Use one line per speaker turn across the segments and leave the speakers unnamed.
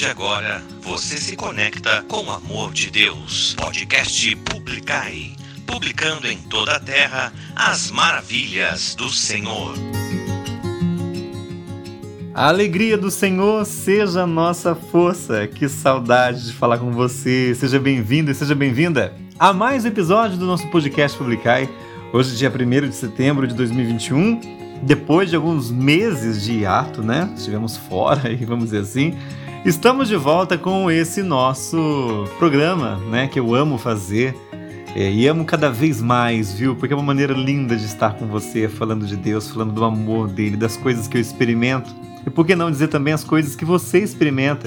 de agora, você se conecta com o amor de Deus. Podcast Publicai. Publicando em toda a terra as maravilhas do Senhor.
A alegria do Senhor seja nossa força. Que saudade de falar com você. Seja bem-vindo e seja bem-vinda a mais um episódio do nosso podcast Publicai. Hoje, dia 1 de setembro de 2021, depois de alguns meses de hiato, né? Estivemos fora, vamos dizer assim. Estamos de volta com esse nosso programa, né? Que eu amo fazer. É, e amo cada vez mais, viu? Porque é uma maneira linda de estar com você, falando de Deus, falando do amor dele, das coisas que eu experimento. E por que não dizer também as coisas que você experimenta?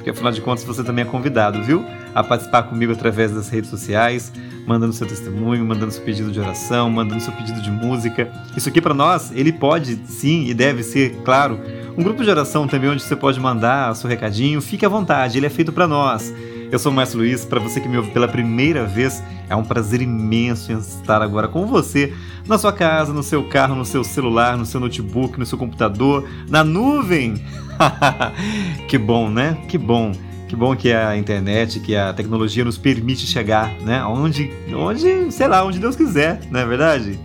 Porque afinal de contas você também é convidado, viu? A participar comigo através das redes sociais, mandando seu testemunho, mandando seu pedido de oração, mandando seu pedido de música. Isso aqui para nós, ele pode sim e deve ser, claro, um grupo de oração também onde você pode mandar seu recadinho. Fique à vontade, ele é feito para nós. Eu sou o Márcio Luiz, para você que me ouve pela primeira vez, é um prazer imenso estar agora com você, na sua casa, no seu carro, no seu celular, no seu notebook, no seu computador, na nuvem. que bom, né? Que bom. Que bom que a internet, que a tecnologia nos permite chegar, né? Onde, onde, sei lá, onde Deus quiser, não é verdade?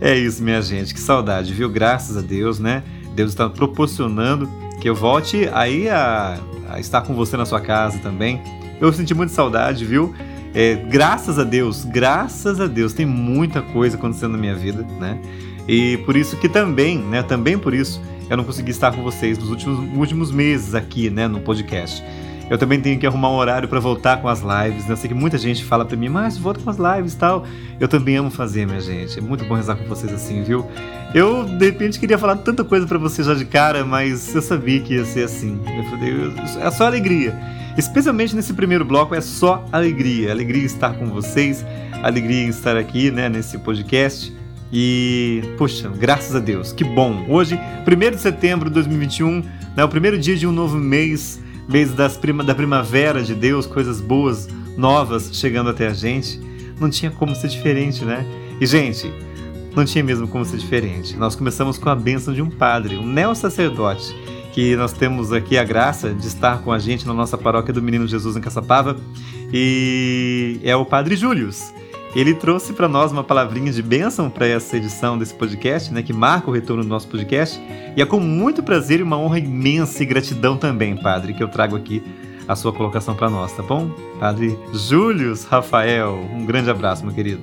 É isso, minha gente. Que saudade, viu? Graças a Deus, né? Deus está proporcionando que eu volte aí a, a estar com você na sua casa também eu senti muita saudade, viu? É, graças a Deus, graças a Deus, tem muita coisa acontecendo na minha vida, né? E por isso que também, né? Também por isso eu não consegui estar com vocês nos últimos, últimos meses aqui, né? No podcast. Eu também tenho que arrumar um horário para voltar com as lives. Né? Eu sei que muita gente fala para mim, mas volta com as lives e tal. Eu também amo fazer, minha gente. É muito bom rezar com vocês assim, viu? Eu, de repente, queria falar tanta coisa para vocês já de cara, mas eu sabia que ia ser assim. Eu falei, é só alegria. Especialmente nesse primeiro bloco, é só alegria. Alegria estar com vocês, alegria estar aqui, né, nesse podcast. E, puxa, graças a Deus, que bom! Hoje, 1 de setembro de 2021, né, o primeiro dia de um novo mês, mês das prima, da primavera de Deus, coisas boas, novas chegando até a gente. Não tinha como ser diferente, né? E, gente, não tinha mesmo como ser diferente. Nós começamos com a bênção de um padre, um neo-sacerdote, que nós temos aqui a graça de estar com a gente na nossa paróquia do Menino Jesus em Caçapava, e é o Padre Július. Ele trouxe para nós uma palavrinha de bênção para essa edição desse podcast, né, que marca o retorno do nosso podcast, e é com muito prazer e uma honra imensa e gratidão também, Padre, que eu trago aqui a sua colocação para nós, tá bom? Padre Július Rafael, um grande abraço, meu querido.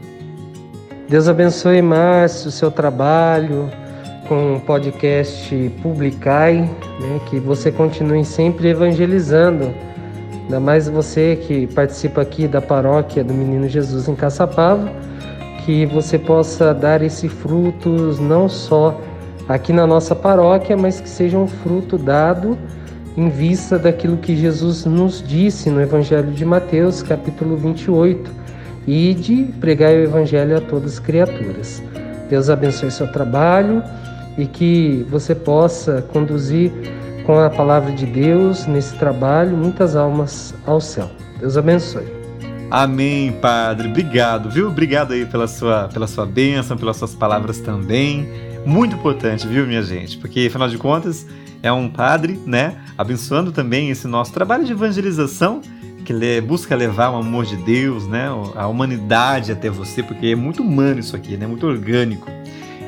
Deus abençoe, Márcio, o seu trabalho, com o podcast Publicai, né, que você continue sempre evangelizando, ainda mais você que participa aqui da paróquia do Menino Jesus em Caçapava, que você possa dar esses frutos não só aqui na nossa paróquia, mas que seja um fruto dado em vista daquilo que Jesus nos disse no Evangelho de Mateus, capítulo 28, e de pregar o Evangelho a todas as criaturas. Deus abençoe seu trabalho e que você possa conduzir com a palavra de Deus nesse trabalho muitas almas ao céu. Deus abençoe.
Amém, Padre. Obrigado, viu? Obrigado aí pela sua, pela sua bênção, pelas suas palavras também. Muito importante, viu, minha gente? Porque, afinal de contas, é um padre, né? Abençoando também esse nosso trabalho de evangelização que busca levar o amor de Deus, né? A humanidade até você, porque é muito humano isso aqui, né? Muito orgânico.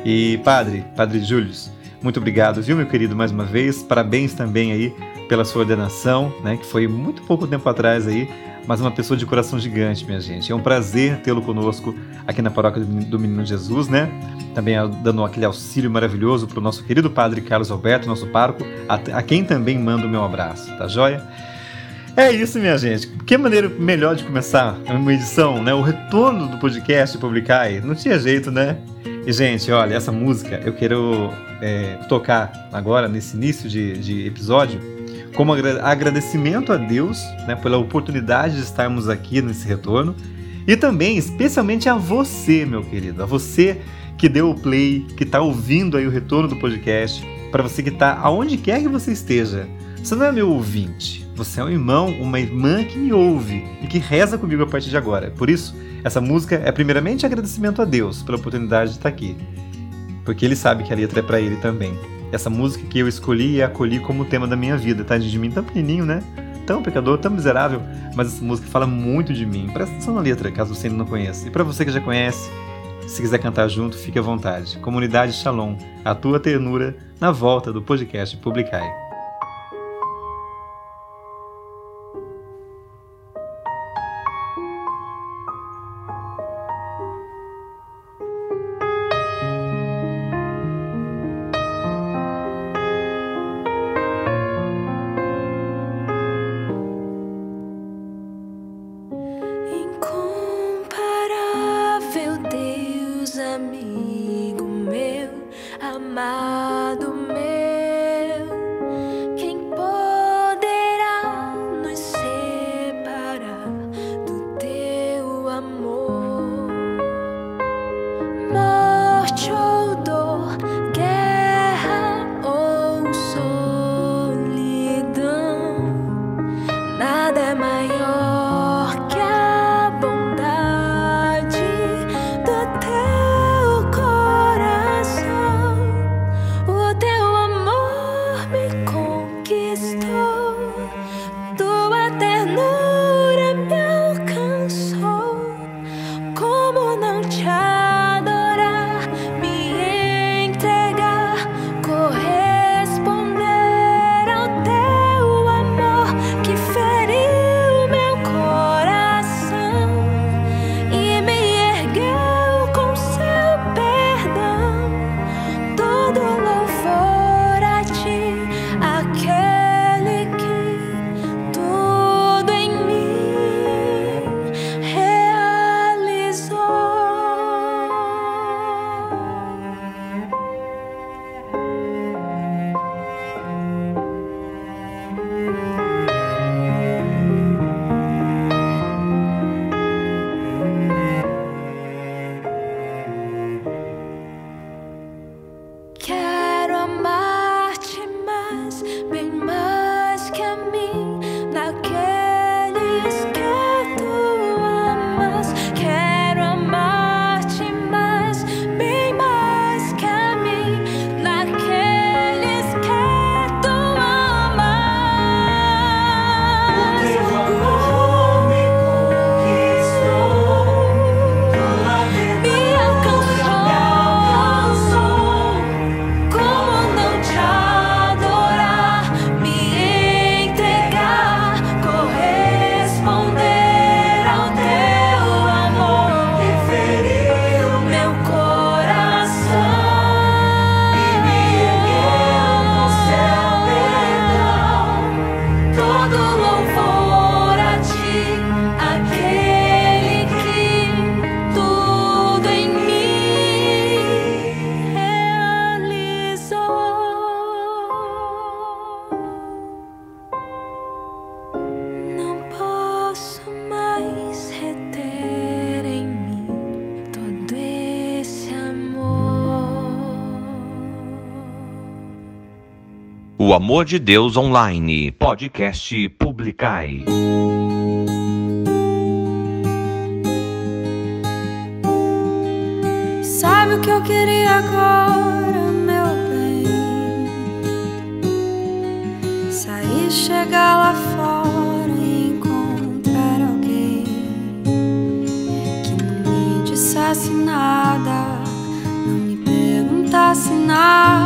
E padre, padre Júlio, muito obrigado, viu, meu querido, mais uma vez. Parabéns também aí pela sua ordenação, né, que foi muito pouco tempo atrás aí, mas uma pessoa de coração gigante, minha gente. É um prazer tê-lo conosco aqui na paróquia do Menino Jesus, né? Também dando aquele auxílio maravilhoso para o nosso querido padre Carlos Alberto, nosso pároco, a, quem também mando o meu abraço, tá joia? É isso, minha gente. Que maneira melhor de começar uma edição, né? O retorno do podcast Publicar. Não tinha jeito, né?
E, gente, olha, essa música eu quero é, tocar agora, nesse início de, de episódio, como agradecimento a Deus né, pela oportunidade de estarmos aqui nesse retorno e também, especialmente a você, meu querido, a você que deu o play, que está ouvindo aí o retorno do podcast, para você que está aonde quer que você esteja. Você não é meu ouvinte, você é um irmão, uma irmã que me ouve e que reza comigo a partir de agora. Por isso, essa música é primeiramente agradecimento a Deus pela oportunidade de estar aqui, porque Ele sabe que a letra é para Ele também. Essa música que eu escolhi e acolhi como tema da minha vida, tá? De mim tão pequenininho, né? Tão pecador, tão miserável, mas essa música fala muito de mim. Presta atenção na letra, caso você ainda não conheça. E para você que já conhece, se quiser cantar junto, fique à vontade. Comunidade Shalom, a tua ternura na volta do podcast Publicai.
Amor de Deus Online, podcast Publicai.
Sabe o que eu queria agora, meu bem? Sair, chegar lá fora e encontrar alguém que não me dissesse nada, não me perguntasse nada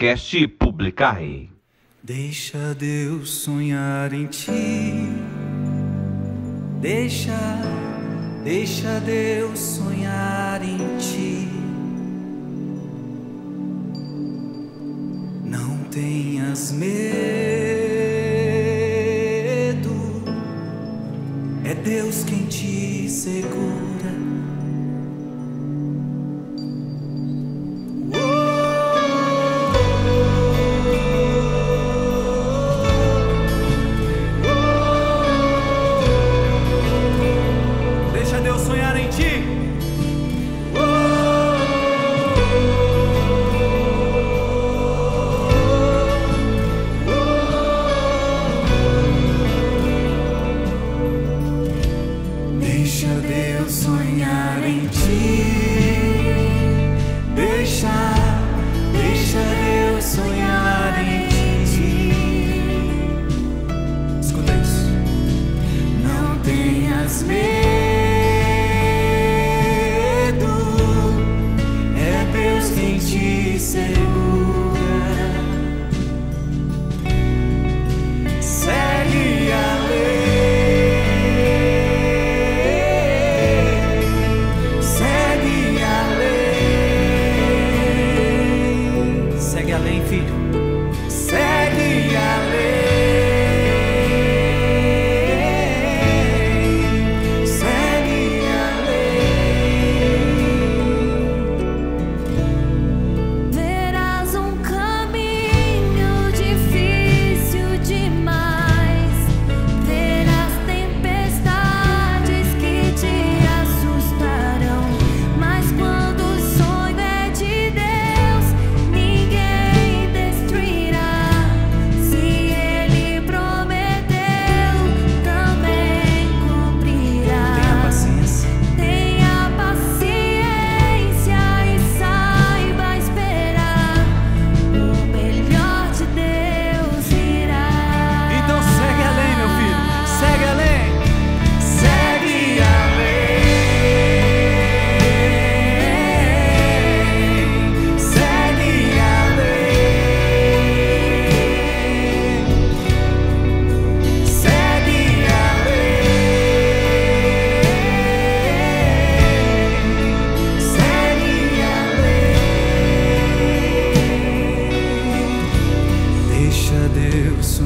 podcast Publicar.
Deixa Deus sonhar em ti. Deixa, deixa Deus sonhar em ti. Não tenhas medo. É Deus quem te segura.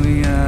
we are.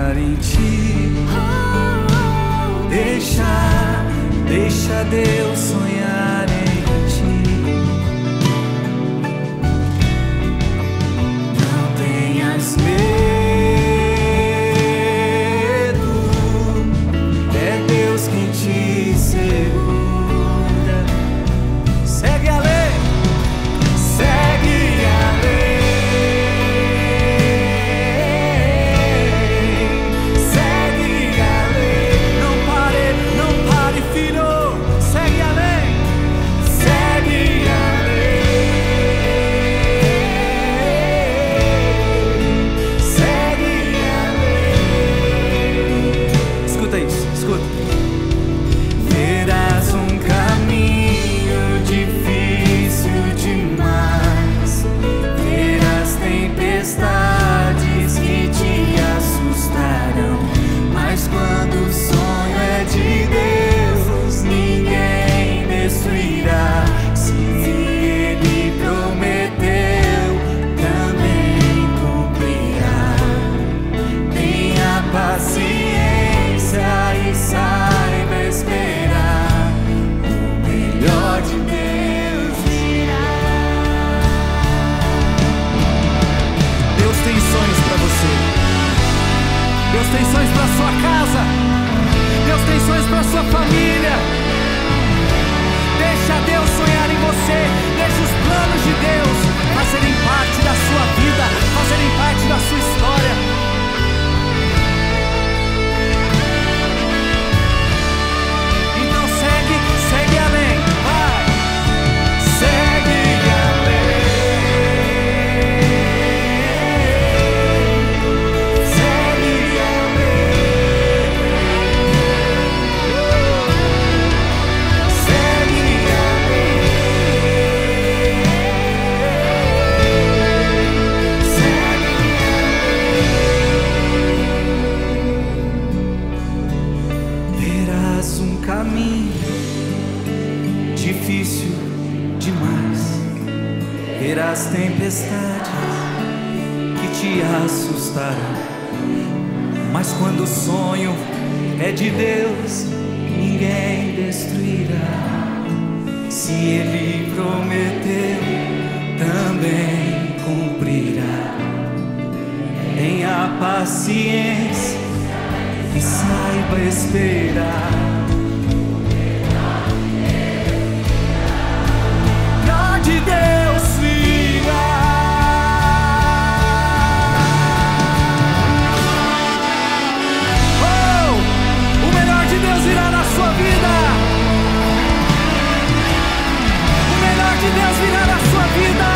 Quando o sonho é de Deus, ninguém destruirá. Se Ele prometeu, também cumprirá.
Tenha paciência
e saiba esperar. de Deus you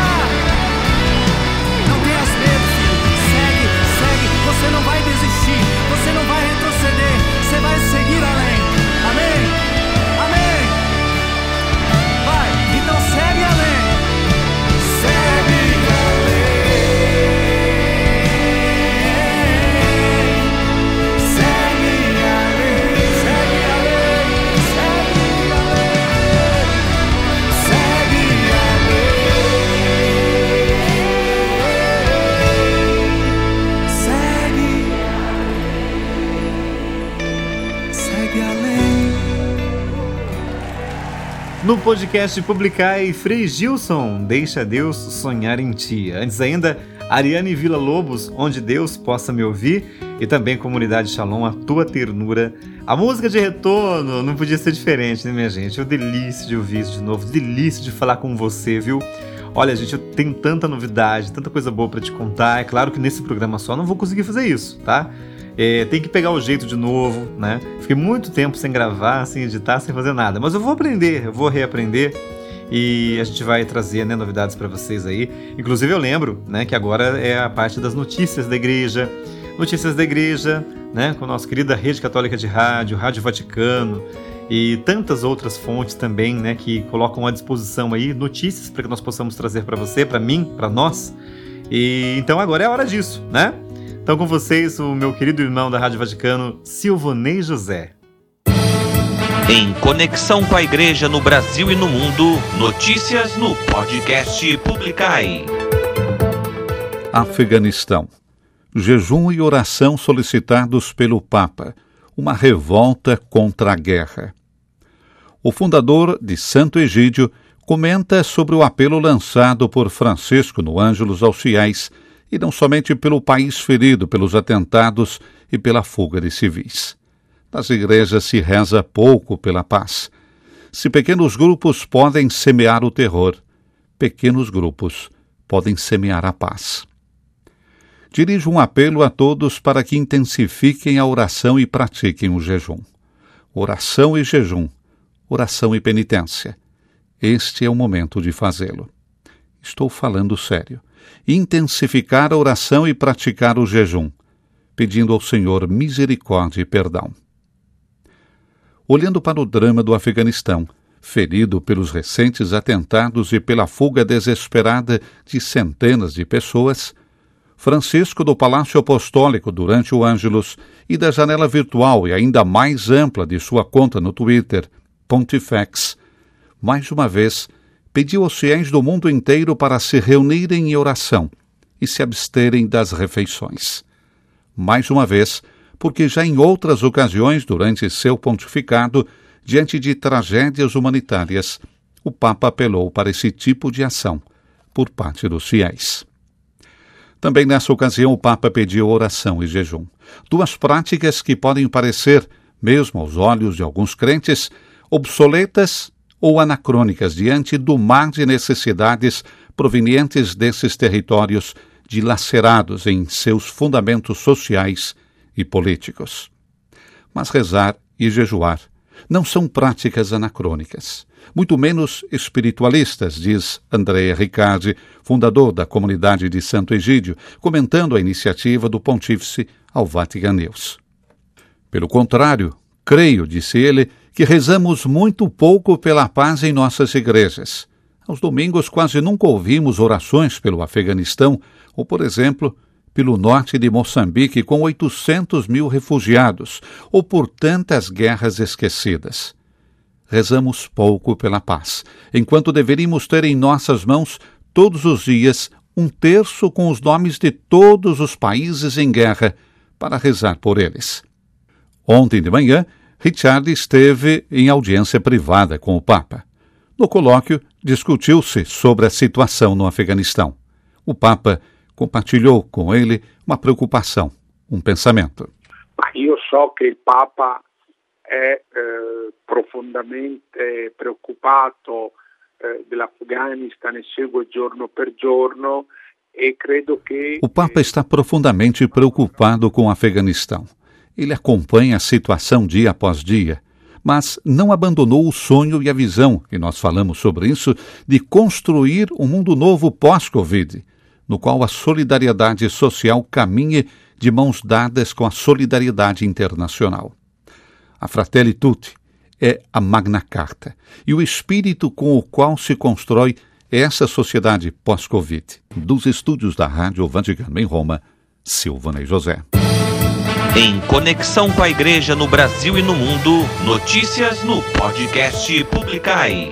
No podcast Publicai, Frei Gilson, Deixa Deus Sonhar em Ti. Antes ainda, Ariane Vila Lobos, Onde Deus Possa Me Ouvir. E também Comunidade Shalom, A Tua Ternura. A música de retorno não podia ser diferente, né, minha gente? Eu delícia de ouvir isso de novo, delícia de falar com você, viu? Olha, gente, eu tenho tanta novidade, tanta coisa boa para te contar. É claro que nesse programa só não vou conseguir fazer isso, tá? É, tem que pegar o jeito de novo, né? Fiquei muito tempo sem gravar, sem editar, sem fazer nada. Mas eu vou aprender, eu vou reaprender e a gente vai trazer né, novidades para vocês aí. Inclusive eu lembro, né, que agora é a parte das notícias da igreja, notícias da igreja, né, com a nossa querida rede católica de rádio, Rádio Vaticano e tantas outras fontes também, né, que colocam à disposição aí notícias para que nós possamos trazer para você, para mim, para nós. E então agora é a hora disso, né? Então, com vocês, o meu querido irmão da Rádio Vaticano, Silvonei José.
Em conexão com a igreja no Brasil e no mundo, notícias no podcast Publicai.
Afeganistão. Jejum e oração solicitados pelo Papa. Uma revolta contra a guerra. O fundador de Santo Egídio comenta sobre o apelo lançado por Francisco no Ângelos aos fiéis e não somente pelo país ferido pelos atentados e pela fuga de civis. Nas igrejas se reza pouco pela paz. Se pequenos grupos podem semear o terror, pequenos grupos podem semear a paz. Dirijo um apelo a todos para que intensifiquem a oração e pratiquem o jejum. Oração e jejum, oração e penitência. Este é o momento de fazê-lo. Estou falando sério intensificar a oração e praticar o jejum, pedindo ao Senhor misericórdia e perdão. Olhando para o drama do Afeganistão, ferido pelos recentes atentados e pela fuga desesperada de centenas de pessoas, Francisco do Palácio Apostólico durante o Ângelus e da janela virtual e ainda mais ampla de sua conta no Twitter, Pontifex, mais uma vez pediu aos fiéis do mundo inteiro para se reunirem em oração e se absterem das refeições. Mais uma vez, porque já em outras ocasiões durante seu pontificado, diante de tragédias humanitárias, o Papa apelou para esse tipo de ação por parte dos fiéis. Também nessa ocasião, o Papa pediu oração e jejum, duas práticas que podem parecer, mesmo aos olhos de alguns crentes, obsoletas ou anacrônicas diante do mar de necessidades provenientes desses territórios dilacerados em seus fundamentos sociais e políticos. Mas rezar e jejuar não são práticas anacrônicas, muito menos espiritualistas, diz Andrea Riccardi, fundador da comunidade de Santo Egídio, comentando a iniciativa do pontífice ao Vatican News. Pelo contrário, creio, disse ele, que rezamos muito pouco pela paz em nossas igrejas. Aos domingos quase nunca ouvimos orações pelo Afeganistão ou, por exemplo, pelo norte de Moçambique com 800 mil refugiados ou por tantas guerras esquecidas. Rezamos pouco pela paz, enquanto deveríamos ter em nossas mãos todos os dias um terço com os nomes de todos os países em guerra para rezar por eles. Ontem de manhã, Richard esteve em audiência privada com o Papa. No colóquio, discutiu-se sobre a situação no Afeganistão. O Papa compartilhou com ele uma preocupação, um pensamento.
Io so che il Papa è eh, profondamente preoccupato eh, dell'Afghanistan e segue giorno per giorno e credo che...
O Papa está profundamente preocupado com o Afeganistão. Ele acompanha a situação dia após dia, mas não abandonou o sonho e a visão, e nós falamos sobre isso, de construir um mundo novo pós-Covid, no qual a solidariedade social caminhe de mãos dadas com a solidariedade internacional. A Fratelli Tutti é a Magna Carta e o espírito com o qual se constrói essa sociedade pós-Covid. Dos estúdios da Rádio Vaticano em Roma, Silvana e José.
Em conexão com a igreja no Brasil e no mundo, notícias no podcast Publicai.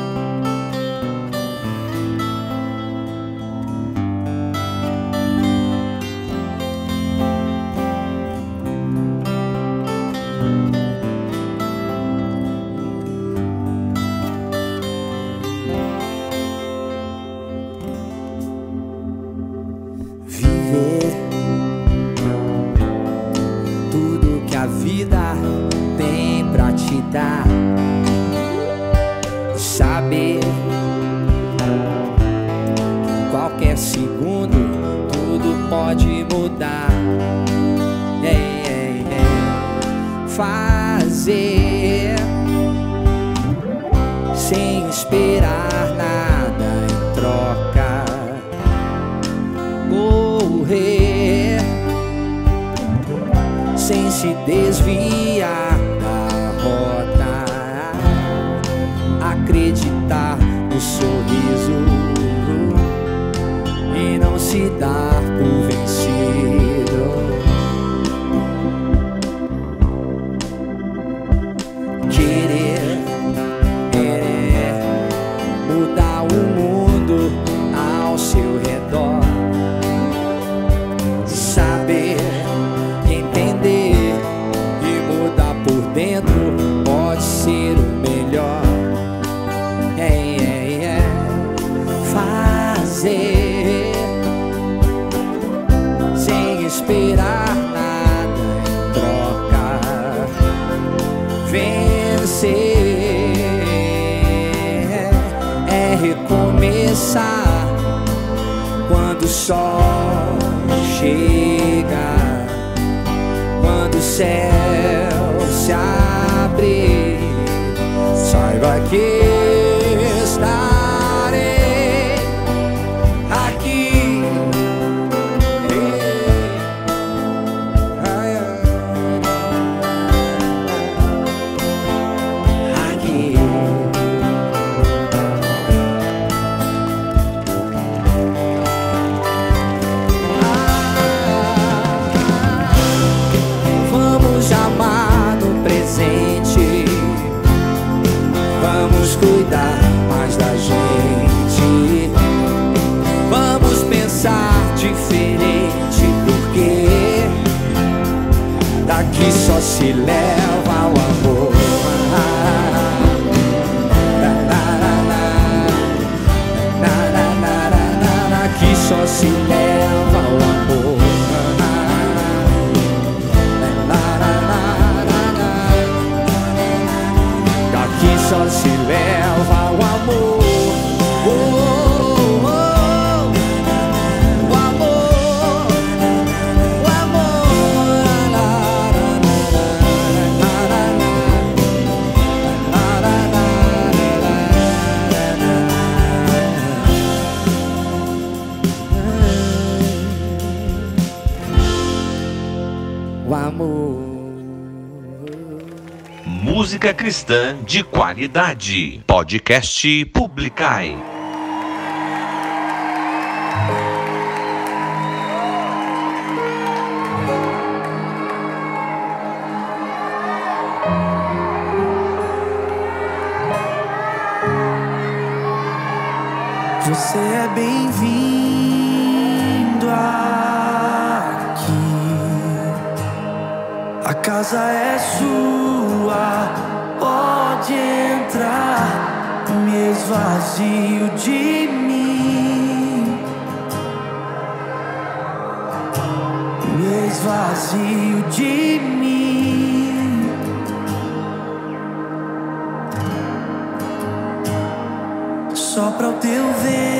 cristã de qualidade. Podcast Publicai.
Você é bem-vindo aqui. A casa é sua pode entrar, me esvazio de mim, me esvazio de mim. Só para o teu ver.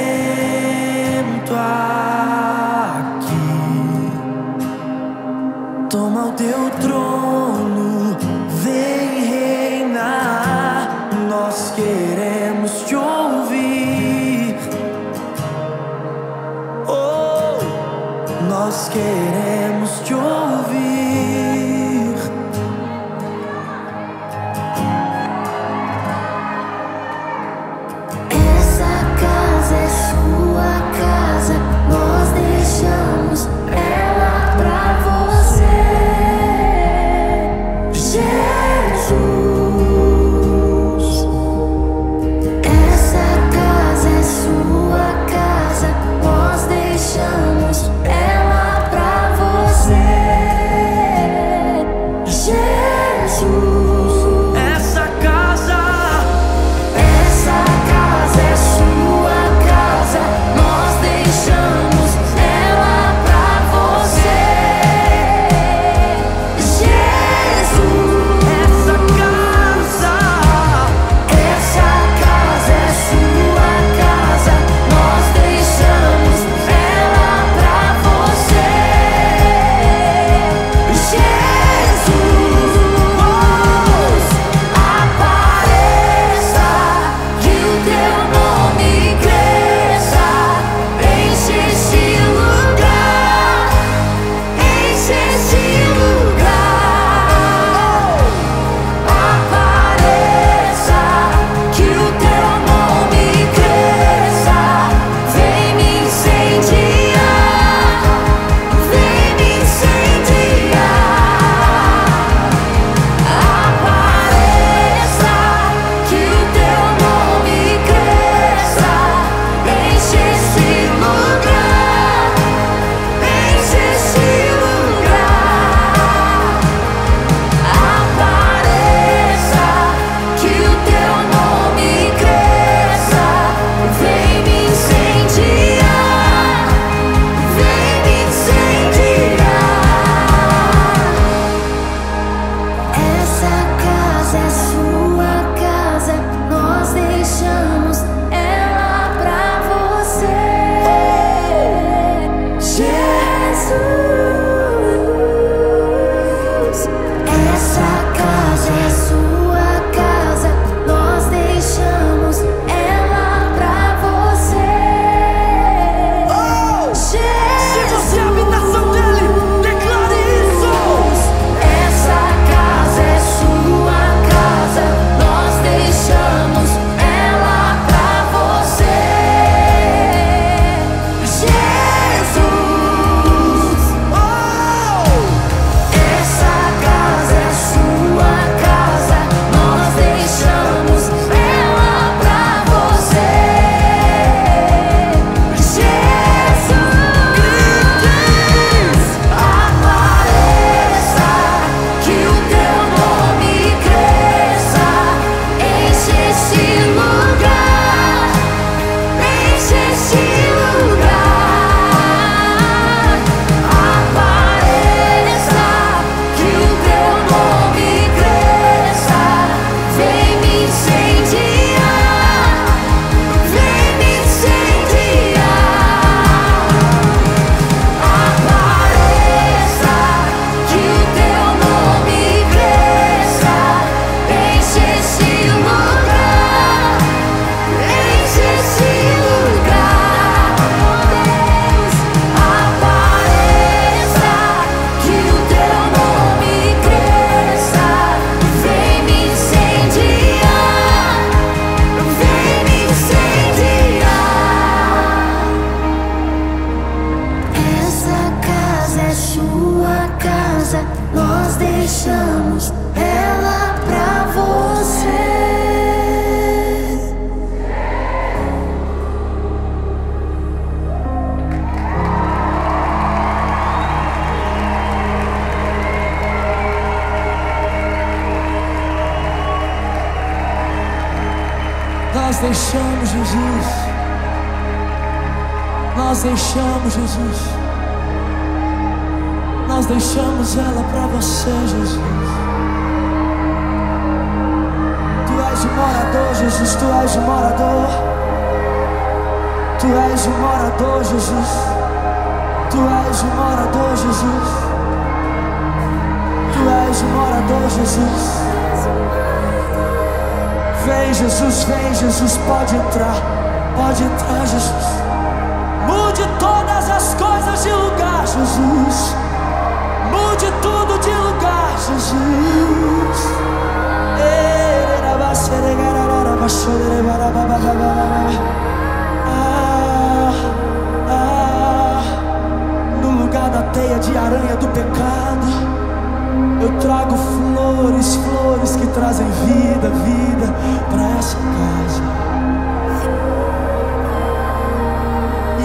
Eu trago flores, flores que trazem vida, vida para essa casa.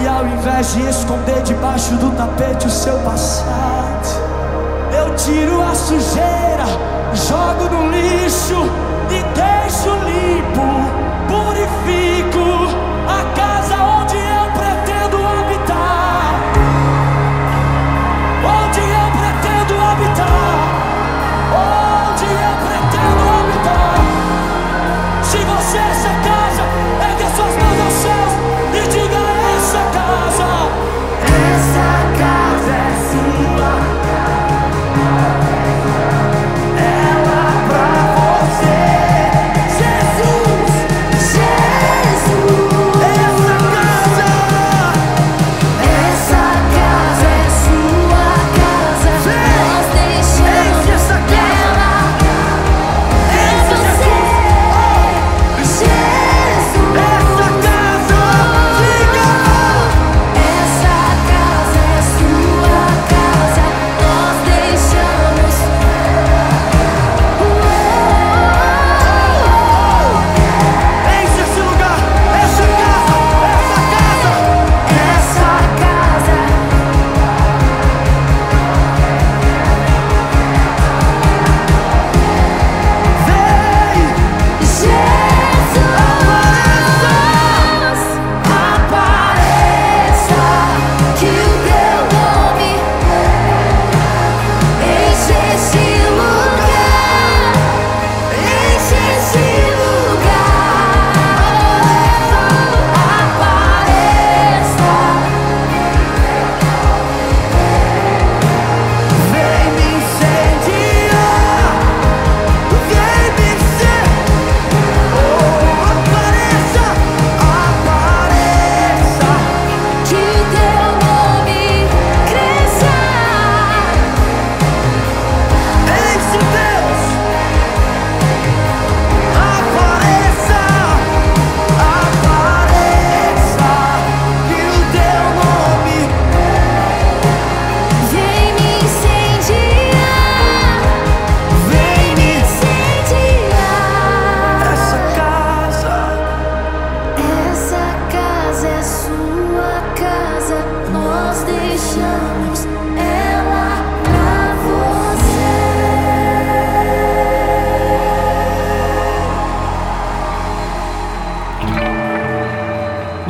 E ao invés de esconder debaixo do tapete o seu passado, eu tiro a sujeira, jogo no lixo e deixo limpo, purifico a casa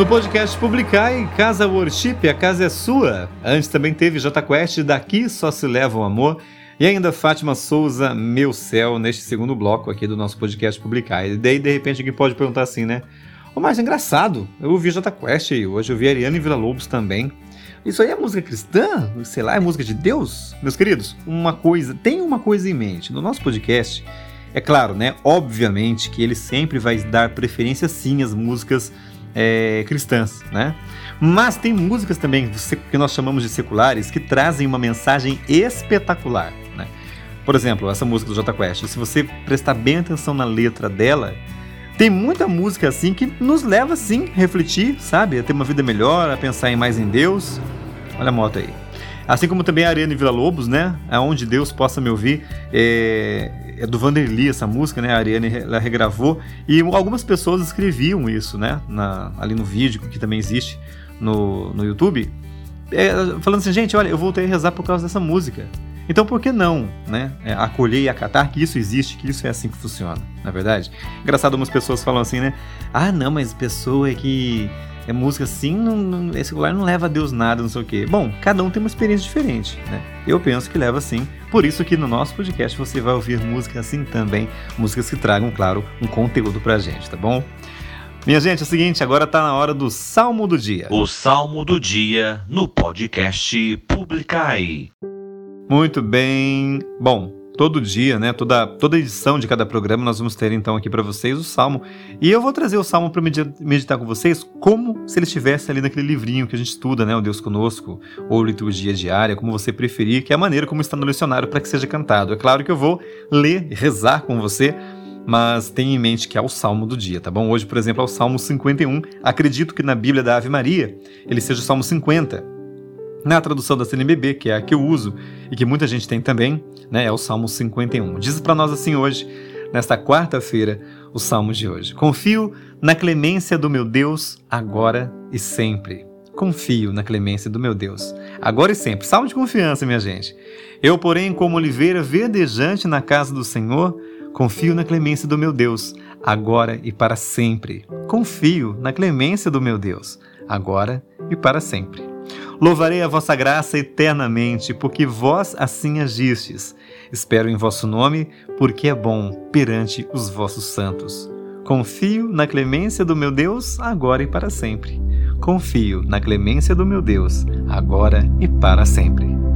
podcast Publicai, Casa Worship, a casa é sua. Antes também teve J Quest, Daqui Só Se Leva o Amor. E ainda Fátima Souza, Meu Céu, neste segundo bloco aqui do nosso podcast Publicai. E daí, de repente, alguém pode perguntar assim, né? Ô, mas é engraçado, eu ouvi J Quest aí hoje, eu vi Ariane Vila Lobos também. Isso aí é música cristã? Sei lá, é música de Deus? Meus queridos, uma coisa, tem uma coisa em mente. No nosso podcast, é claro, né? Obviamente que ele sempre vai dar preferência sim às músicas é, cristãs, né? Mas tem músicas também que nós chamamos de seculares que trazem uma mensagem espetacular, né? Por exemplo, essa música do Jota Quest, se você prestar bem atenção na letra dela, tem muita música assim que nos leva sim a refletir, sabe? A ter uma vida melhor, a pensar em mais em Deus. Olha a moto aí. Assim como também a Arena Vila Lobos, né? Aonde Deus possa me ouvir. É, é do Vanderly essa música, né? A Ariane ela regravou. E algumas pessoas escreviam isso, né? Na, ali no vídeo, que também existe no, no YouTube. É, falando assim, gente, olha, eu voltei a rezar por causa dessa música. Então por que não, né? É, acolher e acatar que isso existe, que isso é assim que funciona, na é verdade? Engraçado, algumas pessoas falam assim, né? Ah, não, mas pessoa que é música assim, não, não, esse lugar não leva a Deus nada, não sei o quê. Bom, cada um tem uma experiência diferente, né? Eu penso que leva sim. Por isso que no nosso podcast você vai ouvir música assim também, músicas que tragam, claro, um conteúdo pra gente, tá bom? Minha gente, é o seguinte, agora tá na hora do Salmo do Dia.
O Salmo do Dia no podcast Publicai.
Muito bem. Bom, todo dia, né? Toda, toda edição de cada programa nós vamos ter então aqui para vocês o salmo. E eu vou trazer o salmo para meditar com vocês como se ele estivesse ali naquele livrinho que a gente estuda, né? O Deus conosco ou liturgia diária, como você preferir, que é a maneira como está no lecionário para que seja cantado. É claro que eu vou ler, rezar com você, mas tenha em mente que é o salmo do dia, tá bom? Hoje, por exemplo, é o salmo 51. Acredito que na Bíblia da Ave Maria ele seja o salmo 50. Na tradução da CNBB, que é a que eu uso e que muita gente tem também, né, é o Salmo 51. Diz para nós assim hoje, nesta quarta-feira, o Salmo de hoje. Confio na clemência do meu Deus agora e sempre. Confio na clemência do meu Deus, agora e sempre. Salmo de confiança, minha gente. Eu, porém, como oliveira verdejante na casa do Senhor, confio na clemência do meu Deus, agora e para sempre. Confio na clemência do meu Deus, agora e para sempre. Louvarei a vossa graça eternamente, porque vós assim agistes. Espero em vosso nome, porque é bom perante os vossos santos. Confio na clemência do meu Deus, agora e para sempre. Confio na clemência do meu Deus, agora e para sempre.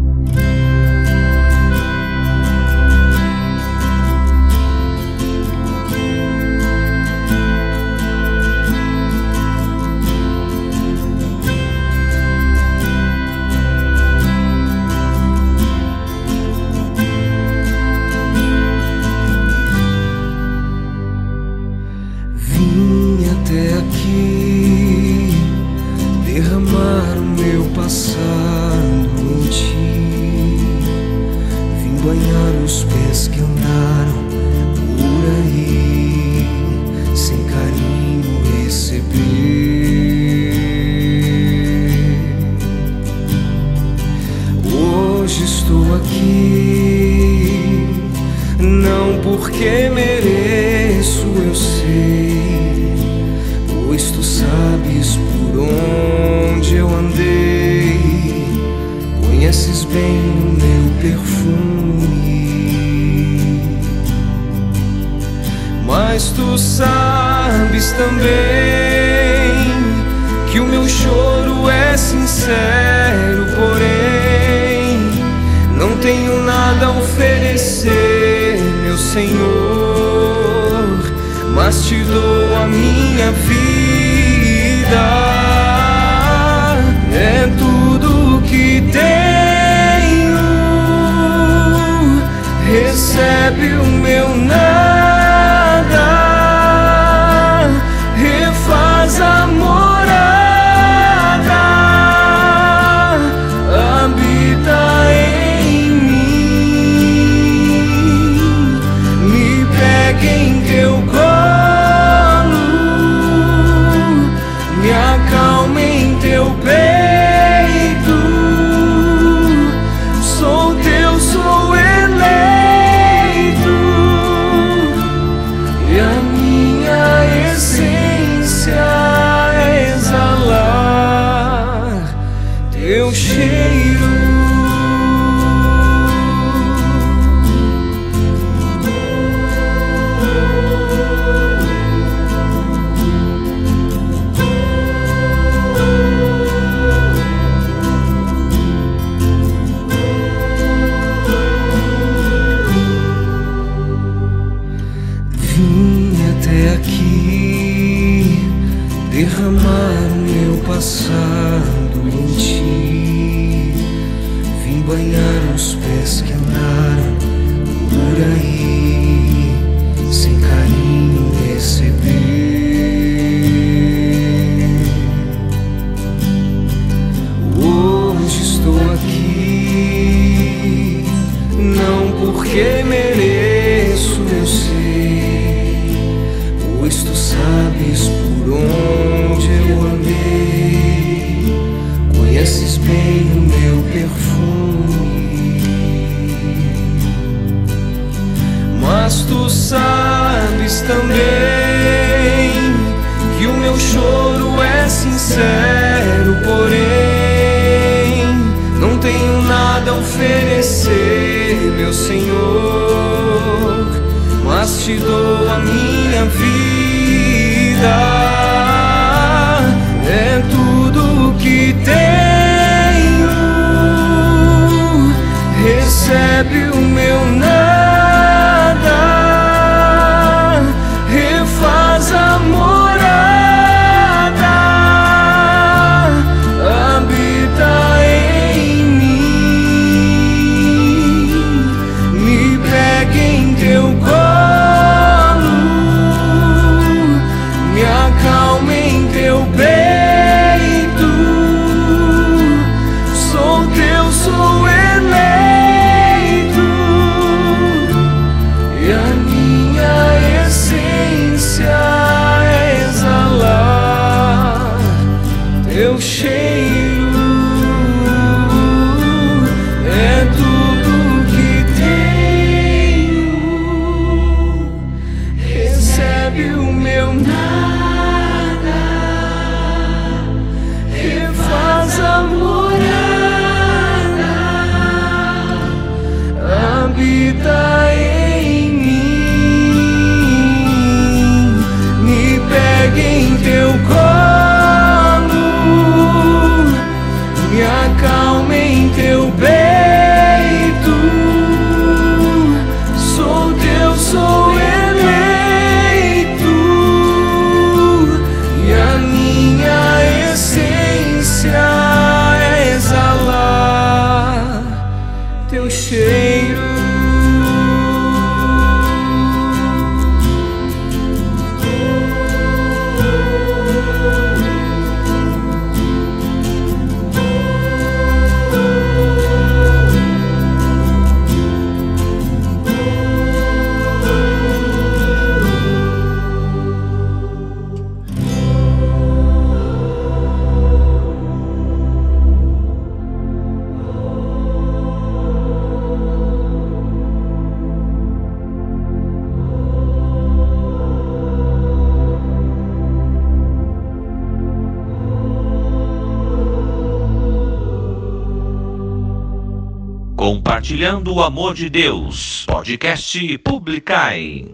amor de Deus. Podcast Publicai.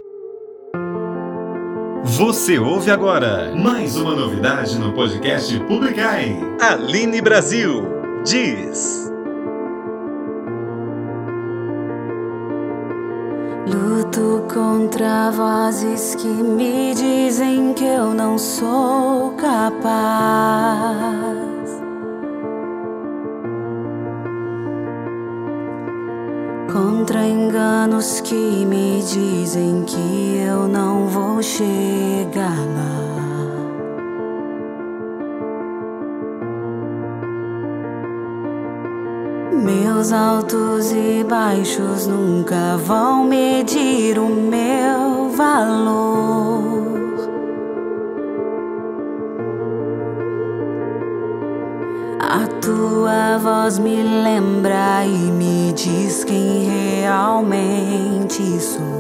Você ouve agora mais uma novidade no podcast Publicai. Aline Brasil diz.
Luto contra vozes que me dizem que eu não sou capaz. planos que me dizem que eu não vou chegar lá. Meus altos e baixos nunca vão medir o meu valor. voz me lembra e me diz quem realmente sou.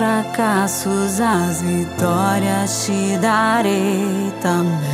Fracassos, as vitórias te darei também.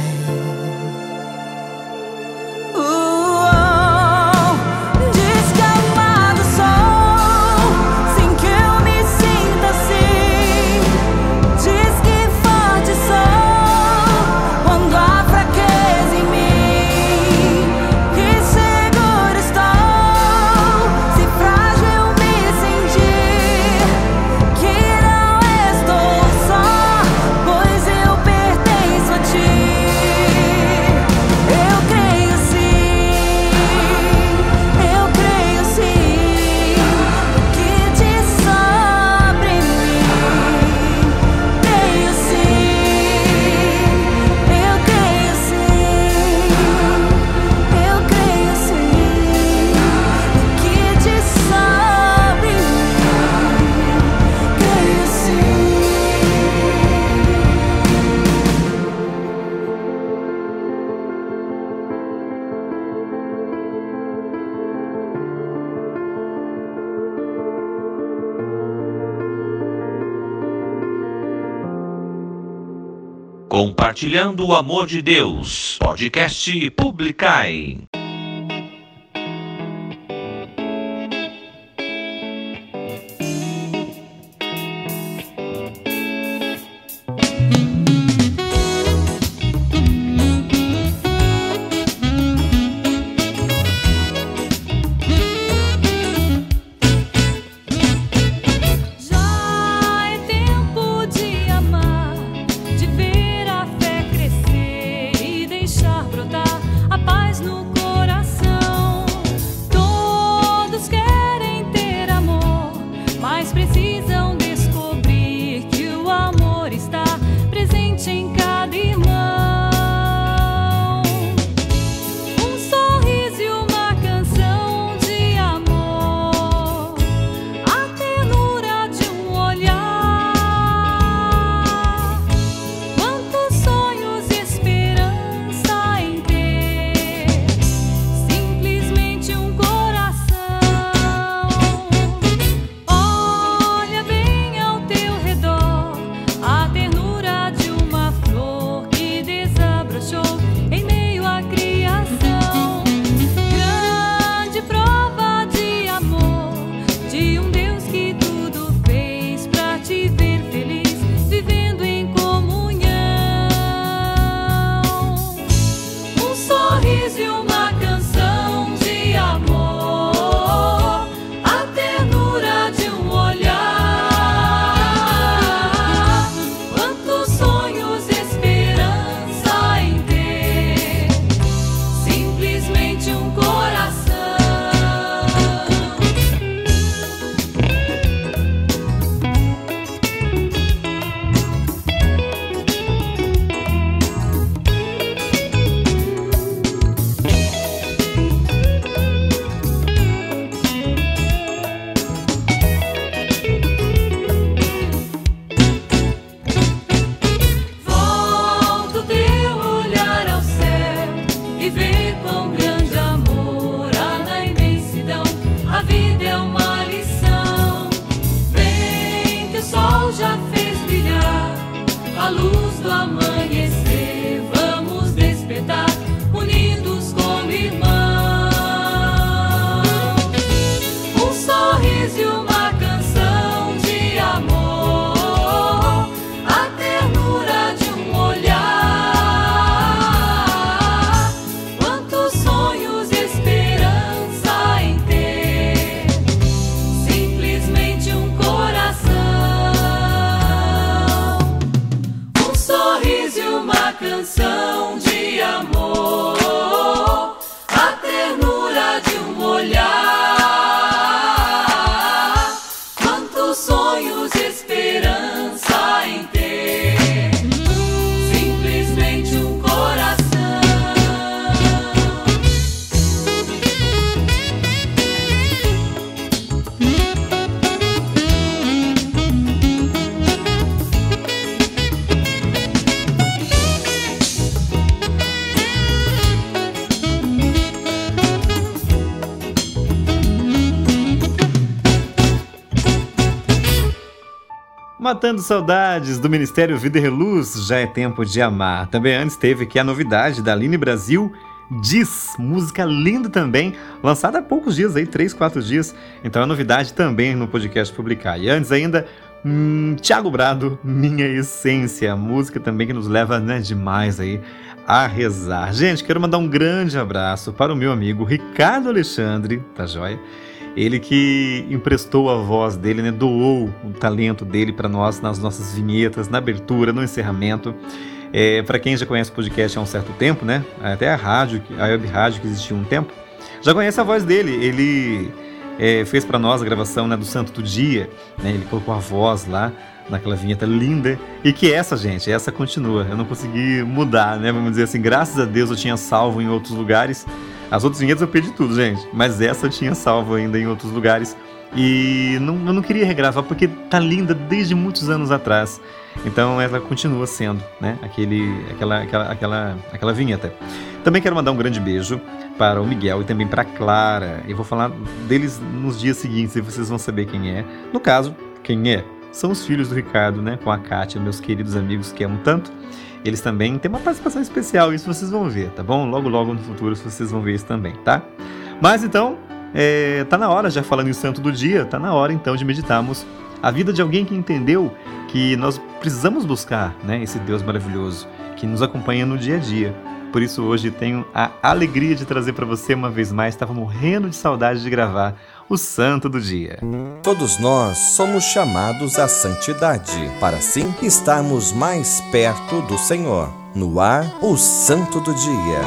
Compartilhando o amor de Deus. Podcast Publicai.
Matando saudades do Ministério Vida e Reluz, já é tempo de amar. Também antes teve aqui a novidade da Aline Brasil, Diz, música linda também, lançada há poucos dias aí, 3, 4 dias. Então é novidade também no podcast publicar. E antes ainda, hum, Tiago Brado, Minha Essência, música também que nos leva né, demais aí a rezar. Gente, quero mandar um grande abraço para o meu amigo Ricardo Alexandre, tá joia? Ele que emprestou a voz dele, né, doou o talento dele para nós nas nossas vinhetas, na abertura, no encerramento. É, para quem já conhece o podcast há um certo tempo, né? Até a rádio, a web rádio que existia um tempo, já conhece a voz dele. Ele é, fez para nós a gravação né, do Santo do Dia, né? Ele colocou a voz lá naquela vinheta linda e que essa gente, essa continua. Eu não consegui mudar, né? Vamos dizer assim, graças a Deus eu tinha salvo em outros lugares. As outras vinhetas eu perdi tudo, gente, mas essa eu tinha salvo ainda em outros lugares. E não, eu não queria regravar porque tá linda desde muitos anos atrás. Então ela continua sendo, né? Aquele, aquela, aquela, aquela, aquela vinheta. Também quero mandar um grande beijo para o Miguel e também para a Clara. Eu vou falar deles nos dias seguintes e vocês vão saber quem é. No caso, quem é? São os filhos do Ricardo, né? Com a Kátia, meus queridos amigos que amo tanto. Eles também têm uma participação especial, isso vocês vão ver, tá bom? Logo, logo no futuro vocês vão ver isso também, tá? Mas então, é, tá na hora, já falando em santo do dia, tá na hora então de meditarmos a vida de alguém que entendeu que nós precisamos buscar né, esse Deus maravilhoso que nos acompanha no dia a dia. Por isso hoje tenho a alegria de trazer para você uma vez mais, estava morrendo de saudade de gravar o Santo do Dia.
Todos nós somos chamados à santidade, para assim estarmos mais perto do Senhor. No ar, o Santo do Dia.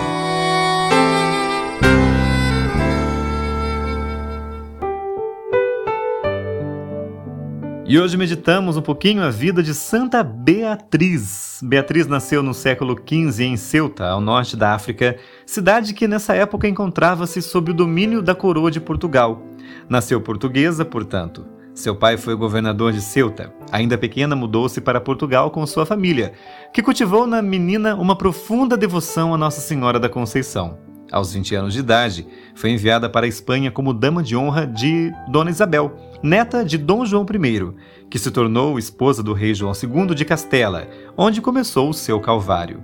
E hoje meditamos um pouquinho a vida de Santa Beatriz. Beatriz nasceu no século XV em Ceuta, ao norte da África, cidade que nessa época encontrava-se sob o domínio da coroa de Portugal. Nasceu portuguesa, portanto. Seu pai foi governador de Ceuta. Ainda pequena, mudou-se para Portugal com sua família, que cultivou na menina uma profunda devoção a Nossa Senhora da Conceição. Aos 20 anos de idade, foi enviada para a Espanha como dama de honra de Dona Isabel, neta de Dom João I, que se tornou esposa do rei João II de Castela, onde começou o seu calvário.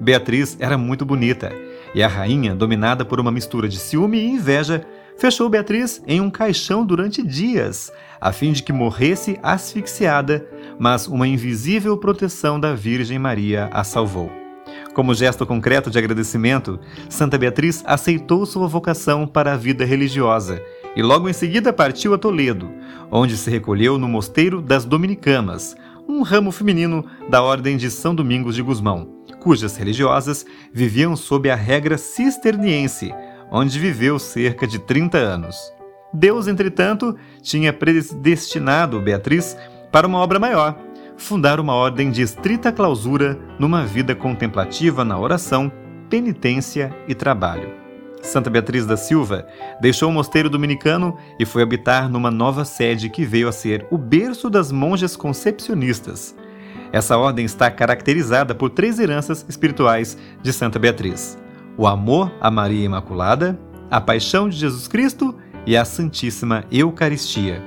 Beatriz era muito bonita, e a rainha, dominada por uma mistura de ciúme e inveja, fechou Beatriz em um caixão durante dias, a fim de que morresse asfixiada, mas uma invisível proteção da Virgem Maria a salvou. Como gesto concreto de agradecimento, Santa Beatriz aceitou sua vocação para a vida religiosa e logo em seguida partiu a Toledo, onde se recolheu no Mosteiro das Dominicanas, um ramo feminino da Ordem de São Domingos de Gusmão, cujas religiosas viviam sob a regra cisterniense, onde viveu cerca de 30 anos. Deus, entretanto, tinha predestinado Beatriz para uma obra maior, fundar uma ordem de estrita clausura numa vida contemplativa na oração, penitência e trabalho. Santa Beatriz da Silva deixou o mosteiro dominicano e foi habitar numa nova sede que veio a ser o berço das monjas concepcionistas. Essa ordem está caracterizada por três heranças espirituais de Santa Beatriz: o amor a Maria Imaculada, a paixão de Jesus Cristo e a Santíssima Eucaristia.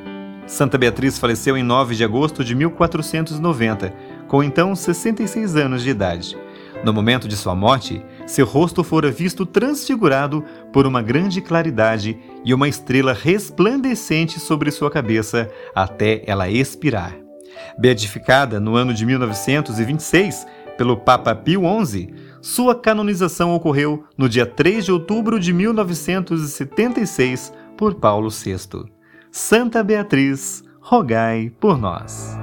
Santa Beatriz faleceu em 9 de agosto de 1490, com então 66 anos de idade. No momento de sua morte, seu rosto fora visto transfigurado por uma grande claridade e uma estrela resplandecente sobre sua cabeça até ela expirar. Beatificada no ano de 1926 pelo Papa Pio XI, sua canonização ocorreu no dia 3 de outubro de 1976 por Paulo VI. Santa Beatriz, rogai por nós.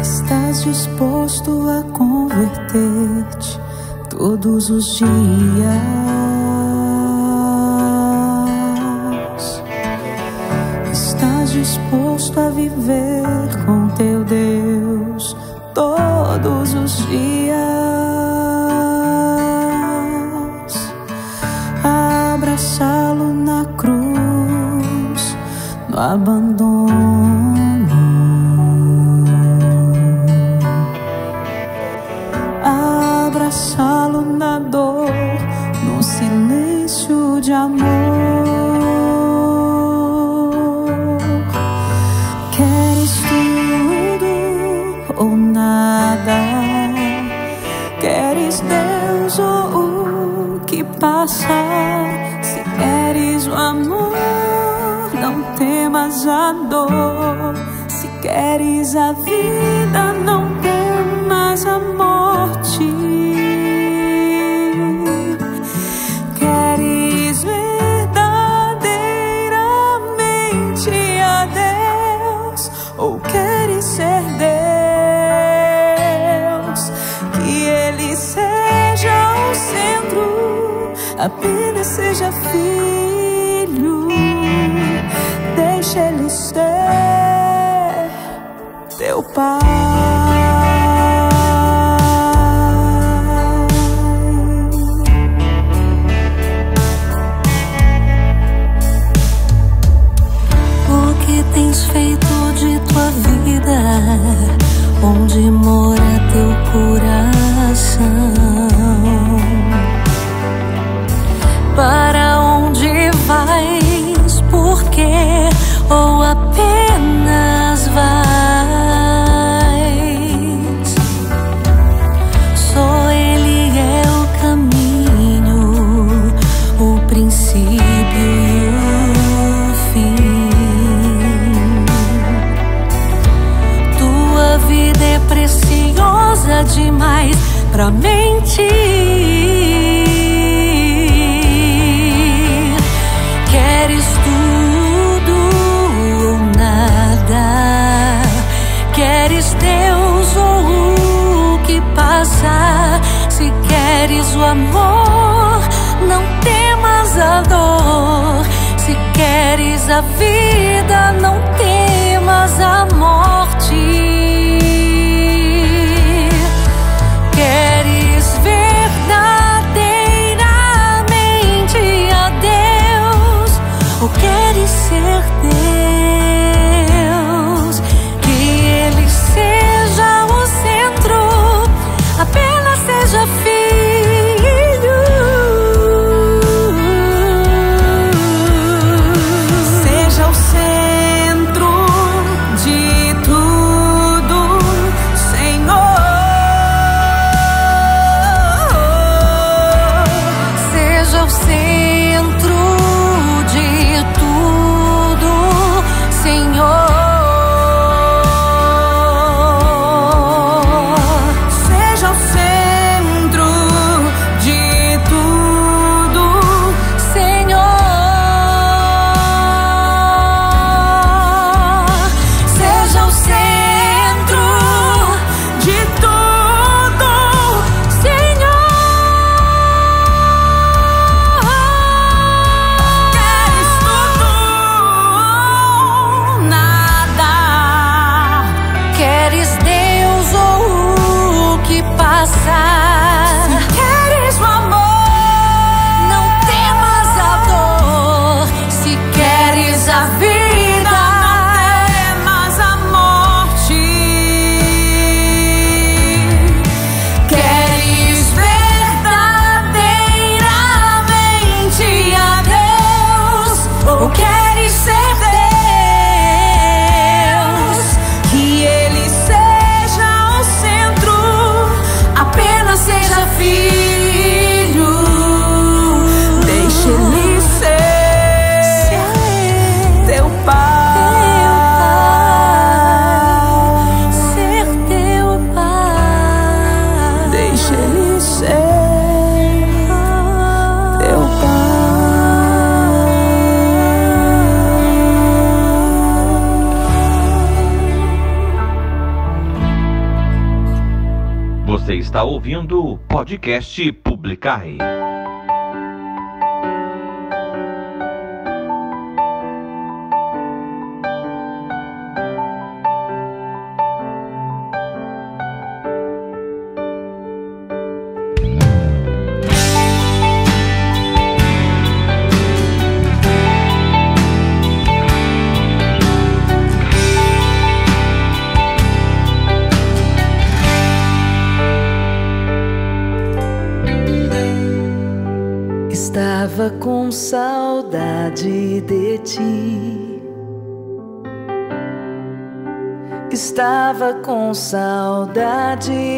Estás disposto a converter-te todos os dias? disposto a viver com teu Deus todos os dias, abraçá-lo na cruz, no abandono, abraçá-lo na dor,
no silêncio de amor. ou nada. Queres Deus ou o que passa? Se queres o amor, não temas a dor. Se queres a vida, não temas a morte. apenas seja filho,
deixa ele ser teu
pai.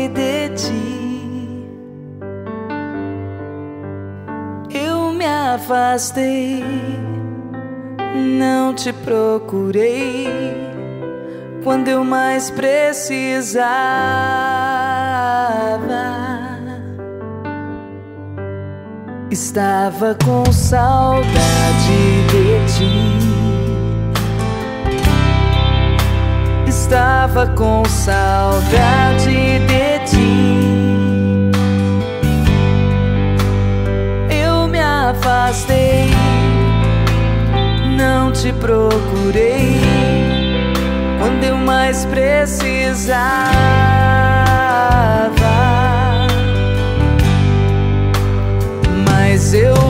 de ti. Eu me afastei, não te procurei quando eu mais precisava. Estava com saudade de ti. estava com saudade de ti. Eu me afastei, não te procurei quando eu mais precisava. Mas eu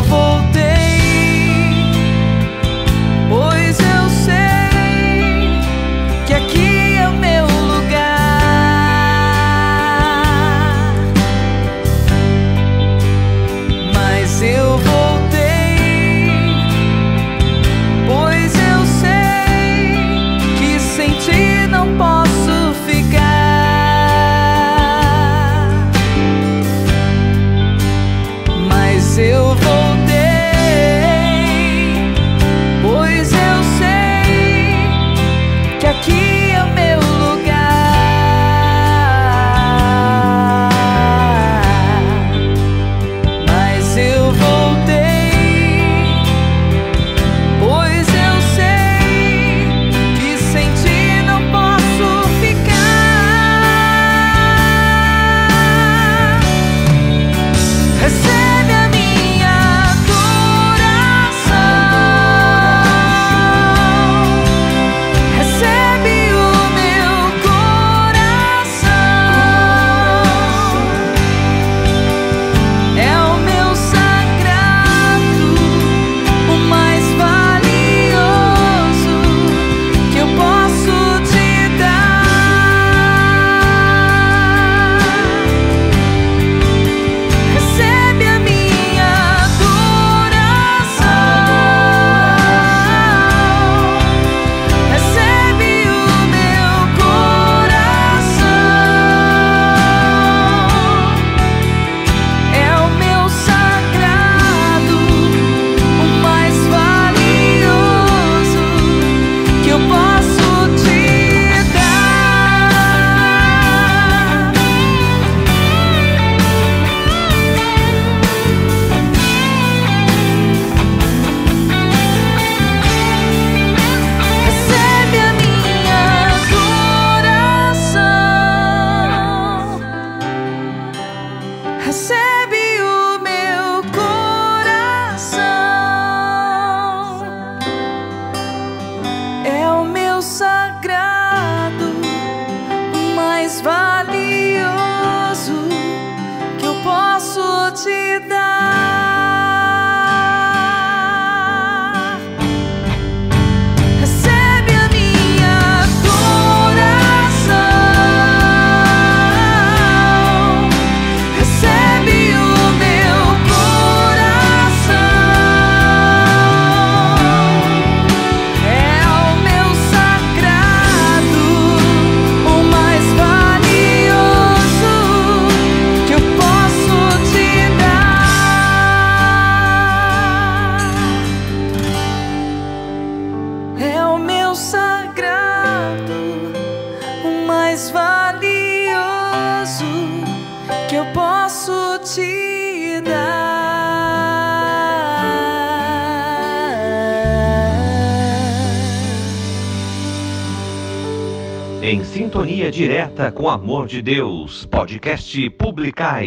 Com amor de Deus, podcast Publicai.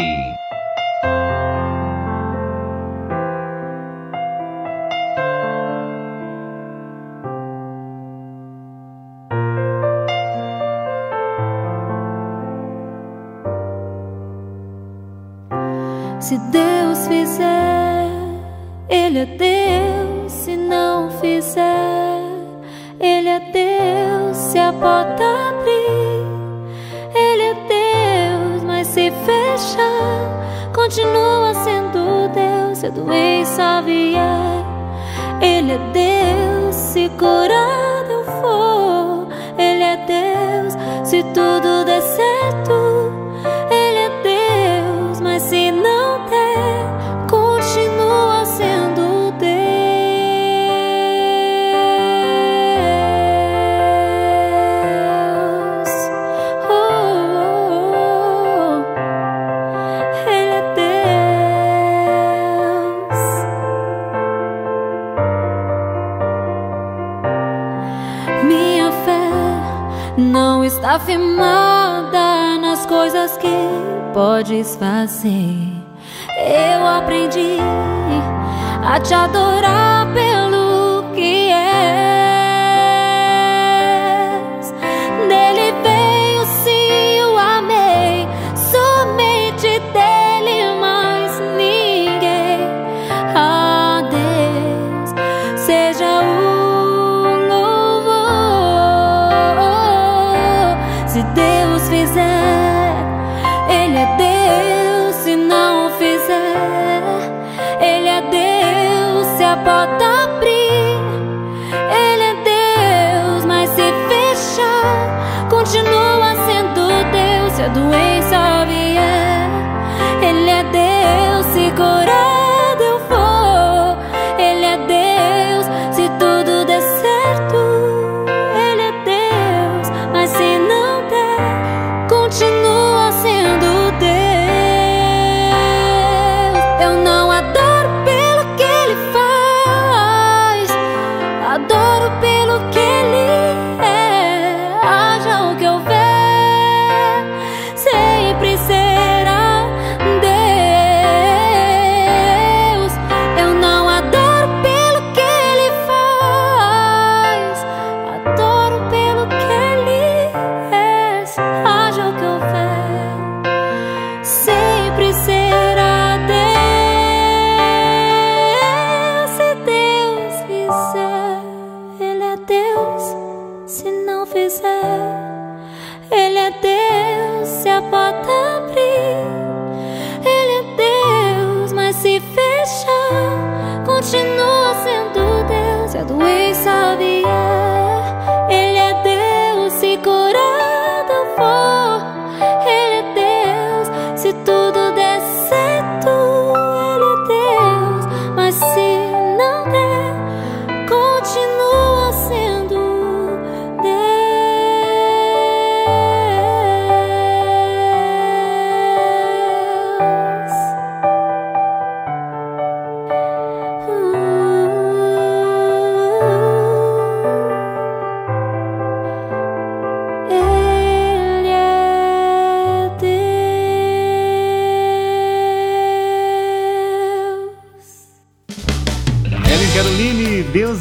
Podes fazer. Eu aprendi a te adorar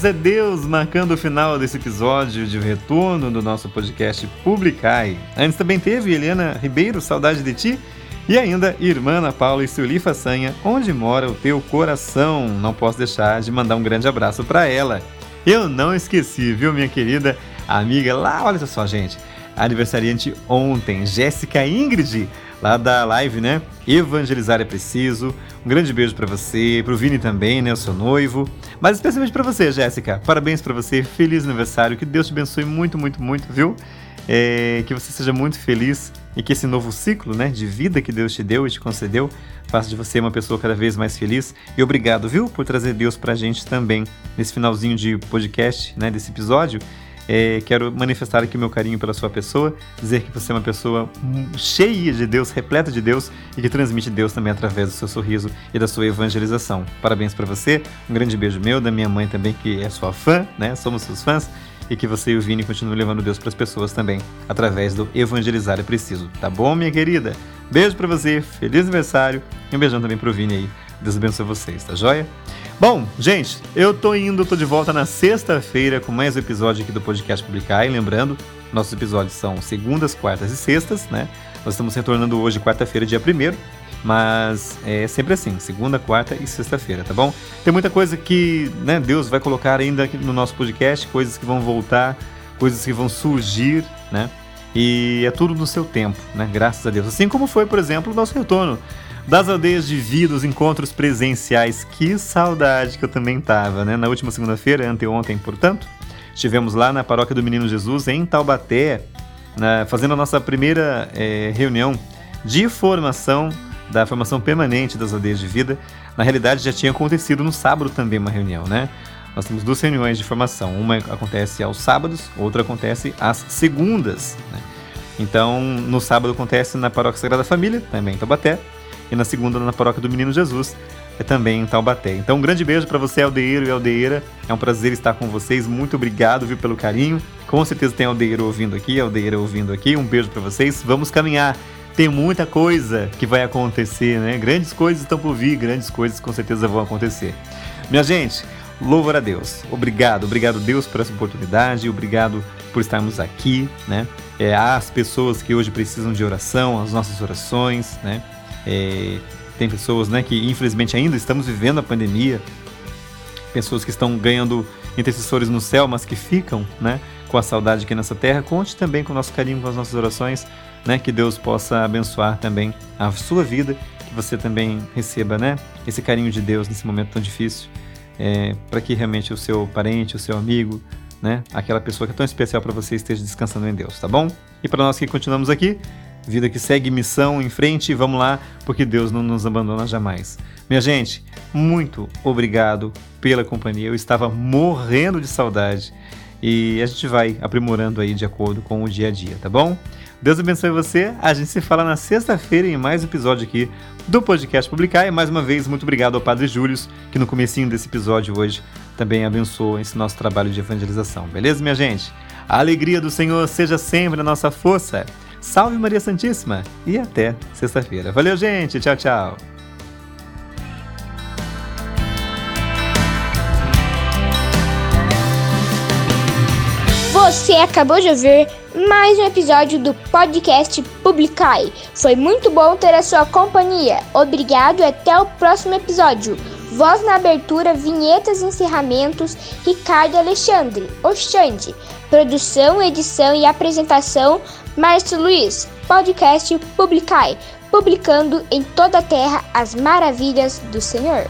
Deus é Deus,
marcando o final desse episódio de retorno do nosso podcast Publicai. Antes também teve Helena Ribeiro, Saudade de Ti, e ainda Irmã Ana Paula e Sueli Façanha, Onde Mora o Teu Coração. Não posso deixar de mandar um grande abraço para ela. Eu não esqueci, viu, minha querida amiga lá, olha só, gente, aniversariante ontem, Jéssica Ingrid, lá da live, né? Evangelizar é preciso. Um grande beijo para você, pro Vini também, né, o seu noivo. Mas especialmente para você, Jéssica. Parabéns para você, feliz aniversário, que Deus te abençoe muito, muito, muito, viu? É, que você seja muito feliz e que esse novo ciclo, né, de vida que Deus te deu e te concedeu, faça de você uma pessoa cada vez mais feliz. E obrigado, viu, por trazer Deus pra gente também nesse finalzinho de podcast, né, desse episódio. É, quero manifestar aqui meu carinho pela sua pessoa, dizer que você é uma pessoa cheia de Deus, repleta de Deus e que transmite Deus também através do seu sorriso e da sua evangelização. Parabéns para você, um grande beijo meu, da minha mãe também, que é sua fã, né? Somos seus fãs. E que você e o Vini continuem levando Deus para as pessoas também, através do Evangelizar é Preciso. Tá bom, minha querida? Beijo para você, feliz aniversário e um beijão também pro Vini aí. Deus abençoe vocês, tá joia? Bom, gente, eu tô indo, tô de volta na sexta-feira com mais um episódio aqui do Podcast Publicar. E lembrando, nossos episódios são segundas, quartas e sextas, né? Nós estamos retornando hoje, quarta-feira, dia 1 mas é sempre assim, segunda, quarta e sexta-feira, tá bom? Tem muita coisa que né, Deus vai colocar ainda no nosso podcast, coisas que vão voltar, coisas que vão surgir, né? E é tudo no seu tempo, né? Graças a Deus. Assim como foi, por exemplo, o nosso retorno das aldeias de vida, os encontros presenciais. Que saudade que eu também tava, né? Na última segunda-feira, anteontem, portanto, estivemos lá na Paróquia do Menino Jesus, em Taubaté, na, fazendo a nossa primeira é, reunião de formação, da formação permanente das aldeias de vida. Na realidade, já tinha acontecido no sábado também uma reunião, né? Nós temos duas reuniões de formação. Uma acontece aos sábados, outra acontece às segundas. Né? Então, no sábado acontece na Paróquia Sagrada Família, também em Taubaté, e na segunda na Paróquia do Menino Jesus, é também em Taubaté. Então, um grande beijo para você, aldeiro e aldeira. É um prazer estar com vocês. Muito obrigado, viu, pelo carinho. Com certeza tem aldeiro ouvindo aqui, aldeira ouvindo aqui. Um beijo para vocês. Vamos caminhar. Tem muita coisa que vai acontecer, né? Grandes coisas estão por vir, grandes coisas com certeza vão acontecer. Minha gente, louvor a Deus. Obrigado, obrigado Deus por essa oportunidade, obrigado por estarmos aqui, né? É, as pessoas que hoje precisam de oração, as nossas orações, né? É, tem pessoas, né, que infelizmente ainda estamos vivendo a pandemia, pessoas que estão ganhando intercessores no céu, mas que ficam, né, com a saudade aqui nessa terra. Conte também com o nosso carinho, com as nossas orações, né, que Deus possa abençoar também a sua vida, que você também receba, né, esse carinho de Deus nesse momento tão difícil, é, para que realmente o seu parente, o seu amigo, né, aquela pessoa que é tão especial para você esteja descansando em Deus, tá bom? E para nós que continuamos aqui, vida que segue missão em frente, vamos lá, porque Deus não nos abandona jamais. Minha gente, muito obrigado pela companhia. Eu estava morrendo de saudade e a gente vai aprimorando aí de acordo com o dia a dia, tá bom? Deus abençoe você. A gente se fala na sexta-feira em mais um episódio aqui do podcast Publicar. E mais uma vez, muito obrigado ao Padre Júlio, que no comecinho desse episódio hoje também abençoou esse nosso trabalho de evangelização. Beleza, minha gente? A alegria do Senhor seja sempre a nossa força. Salve Maria Santíssima e até sexta-feira. Valeu, gente. Tchau, tchau.
Você acabou de ouvir mais um episódio do podcast Publicai. Foi muito bom ter a sua companhia. Obrigado e até o próximo episódio. Voz na abertura, vinhetas e encerramentos, Ricardo Alexandre, Oxande. Produção, edição e apresentação, Márcio Luiz. Podcast Publicai, publicando em toda a terra as maravilhas do Senhor.